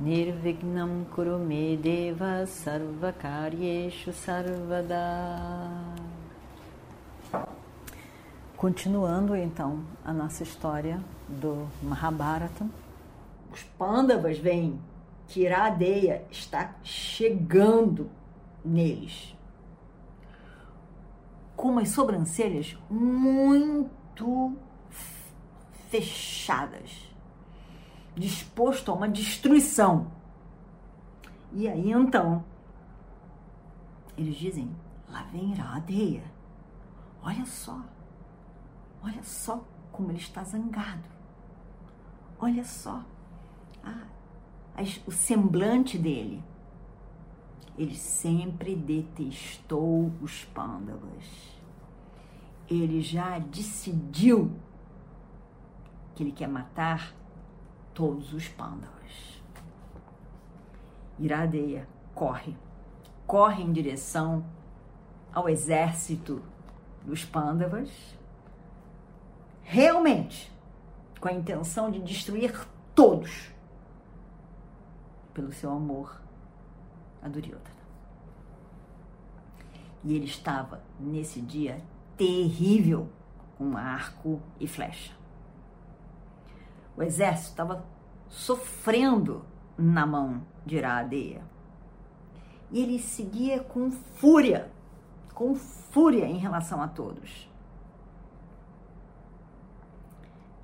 Nirvignam Kurume Deva Sarvakaryeshu Sarvada. Continuando então a nossa história do Mahabharata. Os Pandavas veem que Iradeia está chegando neles. Com umas sobrancelhas muito fechadas, disposto a uma destruição. E aí então, eles dizem: lá vem Iradeia. Olha só, olha só como ele está zangado. Olha só ah, o semblante dele. Ele sempre detestou os pândavas. Ele já decidiu que ele quer matar todos os pândavas. Iradeia corre, corre em direção ao exército dos pândavas, realmente com a intenção de destruir todos pelo seu amor a Duryodhana. E ele estava nesse dia terrível com arco e flecha. O exército estava sofrendo na mão de Iradeia. E ele seguia com fúria, com fúria em relação a todos.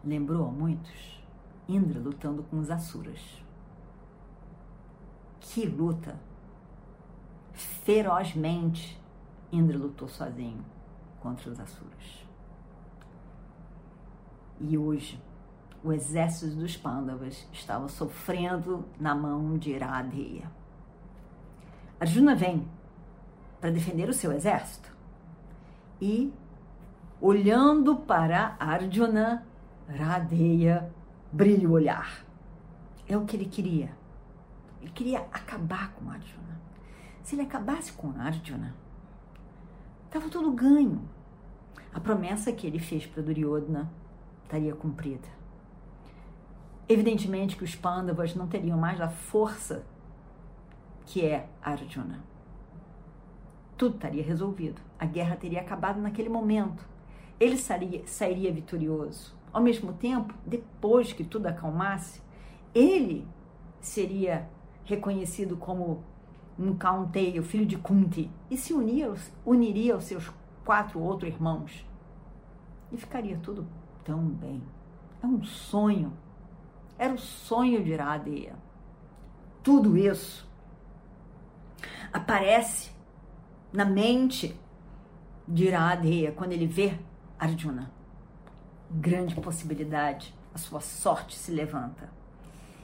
Lembrou a muitos Indra lutando com os Asuras. Que luta! Ferozmente, Indra lutou sozinho contra os Asuras. E hoje, o exército dos Pandavas estava sofrendo na mão de Iradeya. Arjuna vem para defender o seu exército e, olhando para Arjuna, Radeya brilha o olhar. É o que ele queria. Ele queria acabar com Arjuna. Se ele acabasse com Arjuna, estava tudo ganho. A promessa que ele fez para Duryodhana estaria cumprida. Evidentemente que os Pandavas não teriam mais a força que é Arjuna. Tudo estaria resolvido. A guerra teria acabado naquele momento. Ele sairia, sairia vitorioso. Ao mesmo tempo, depois que tudo acalmasse, ele seria reconhecido como um Kaunteya, filho de Kunti, e se uniria aos seus quatro outros irmãos. E ficaria tudo tão bem. É um sonho. Era o sonho de Iradeya. Tudo isso aparece na mente de Iradeya quando ele vê Arjuna grande possibilidade, a sua sorte se levanta.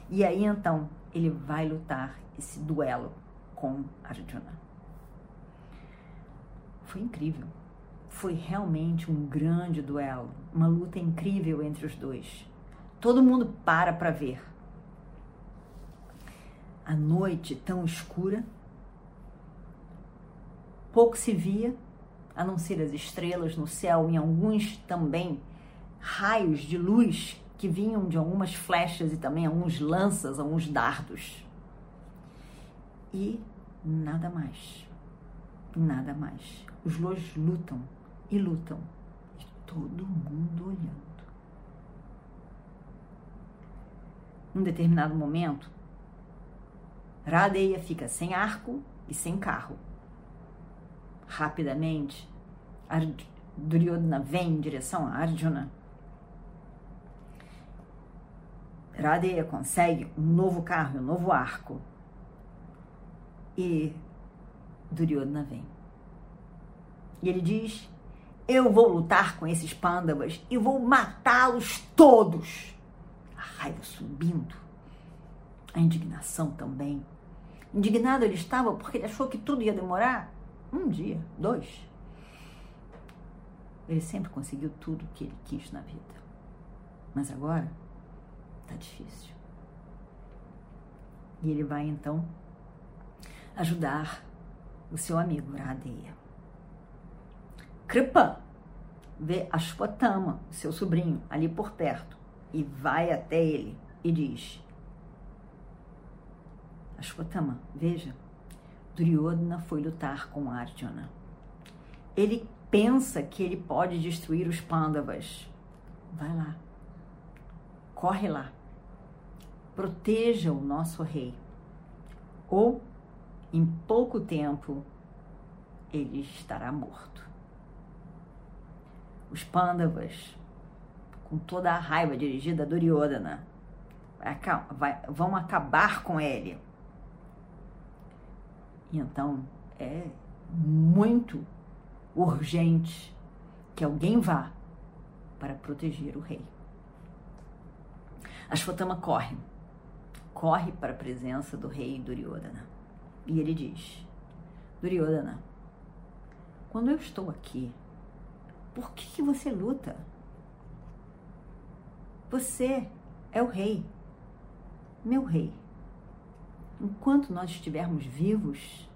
E aí então ele vai lutar esse duelo com Arjuna. Foi incrível. Foi realmente um grande duelo, uma luta incrível entre os dois. Todo mundo para para ver. A noite tão escura, pouco se via, a não ser as estrelas no céu e alguns também raios de luz que vinham de algumas flechas e também alguns lanças, alguns dardos. E nada mais. Nada mais. Os dois lutam e lutam. E todo mundo olhando. Num determinado momento, Radeia fica sem arco e sem carro. Rapidamente, Duryodhana vem em direção a Arjuna Radeia consegue um novo carro, um novo arco. E Duryodhana vem. E ele diz: Eu vou lutar com esses pândavas e vou matá-los todos. A raiva subindo, a indignação também. Indignado ele estava porque ele achou que tudo ia demorar um dia, dois. Ele sempre conseguiu tudo que ele quis na vida. Mas agora está difícil. E ele vai então ajudar o seu amigo Radeia. Kripa vê Ashwatthama, seu sobrinho, ali por perto, e vai até ele e diz: Ashwatthama, veja, Duryodhana foi lutar com Arjuna. Ele pensa que ele pode destruir os Pandavas. Vai lá. Corre lá. Proteja o nosso rei. Ou, em pouco tempo, ele estará morto. Os Pandavas, com toda a raiva dirigida a Duryodhana, vão acabar com ele então é muito urgente que alguém vá para proteger o rei. Ashwatthama corre, corre para a presença do rei Duryodhana. E ele diz: Duryodhana, quando eu estou aqui, por que, que você luta? Você é o rei, meu rei enquanto nós estivermos vivos,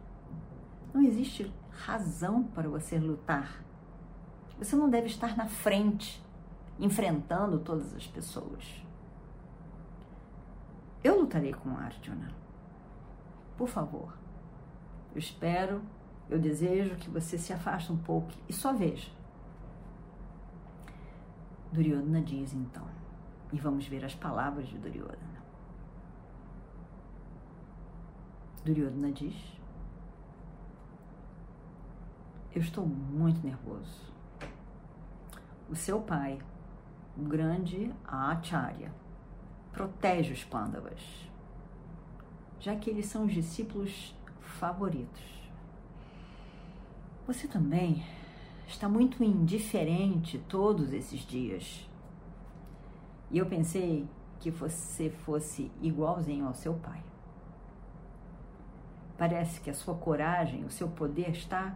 não existe razão para você lutar. Você não deve estar na frente, enfrentando todas as pessoas. Eu lutarei com Arjuna. Por favor. Eu espero, eu desejo que você se afaste um pouco e só veja. Duryodhana diz então, e vamos ver as palavras de Duryodhana. Duryodhana diz: Eu estou muito nervoso. O seu pai, o grande Acharya, protege os Pandavas, já que eles são os discípulos favoritos. Você também está muito indiferente todos esses dias. E eu pensei que você fosse igualzinho ao seu pai. Parece que a sua coragem, o seu poder está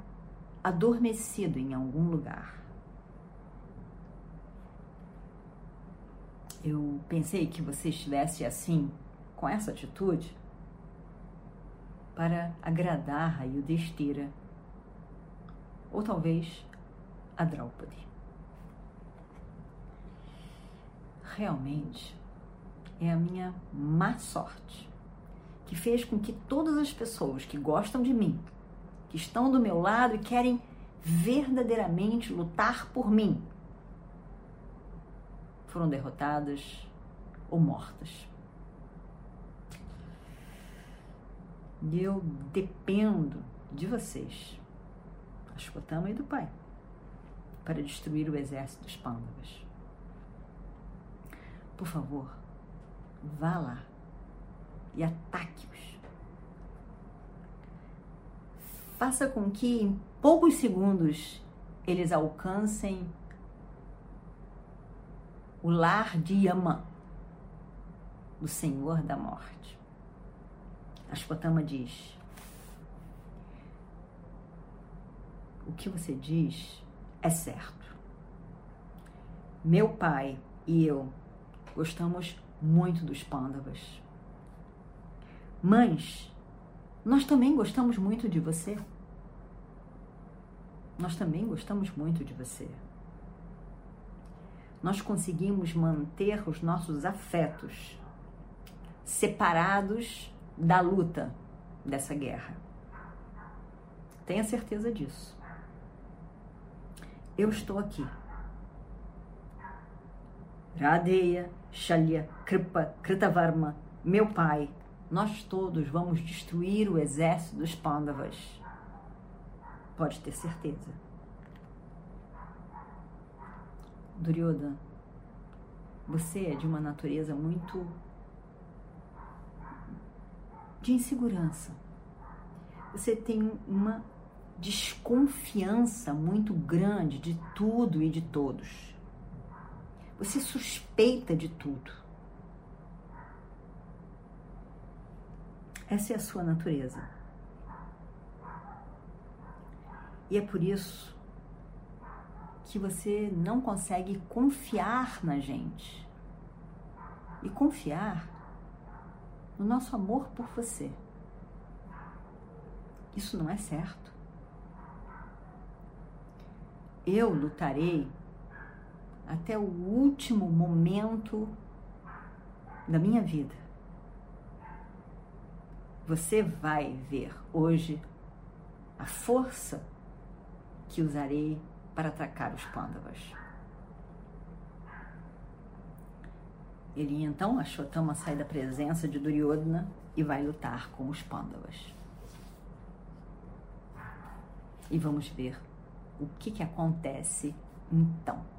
adormecido em algum lugar. Eu pensei que você estivesse assim, com essa atitude, para agradar a Yudhishthira, ou talvez a Draupadi. Realmente é a minha má sorte que fez com que todas as pessoas que gostam de mim, que estão do meu lado e querem verdadeiramente lutar por mim, foram derrotadas ou mortas. E eu dependo de vocês, Ashwatthama e do Pai, para destruir o exército dos Pandavas. Por favor, vá lá e ataque-os. Faça com que em poucos segundos eles alcancem o lar de Yama, do Senhor da Morte. Ashwatthama diz: O que você diz é certo. Meu pai e eu gostamos muito dos pândavas. Mães, nós também gostamos muito de você. Nós também gostamos muito de você. Nós conseguimos manter os nossos afetos separados da luta dessa guerra. Tenha certeza disso. Eu estou aqui. Radeya, Shalya, Kripa, Kritavarma, meu pai, nós todos vamos destruir o exército dos Pandavas. Pode ter certeza. Duryodhana, você é de uma natureza muito de insegurança. Você tem uma desconfiança muito grande de tudo e de todos. Você suspeita de tudo. Essa é a sua natureza. E é por isso que você não consegue confiar na gente. E confiar no nosso amor por você. Isso não é certo. Eu lutarei até o último momento da minha vida. Você vai ver hoje a força que usarei para atacar os pândavas. Ele então, Ashwatthama sai da presença de Duryodhana e vai lutar com os pândavas. E vamos ver o que, que acontece então.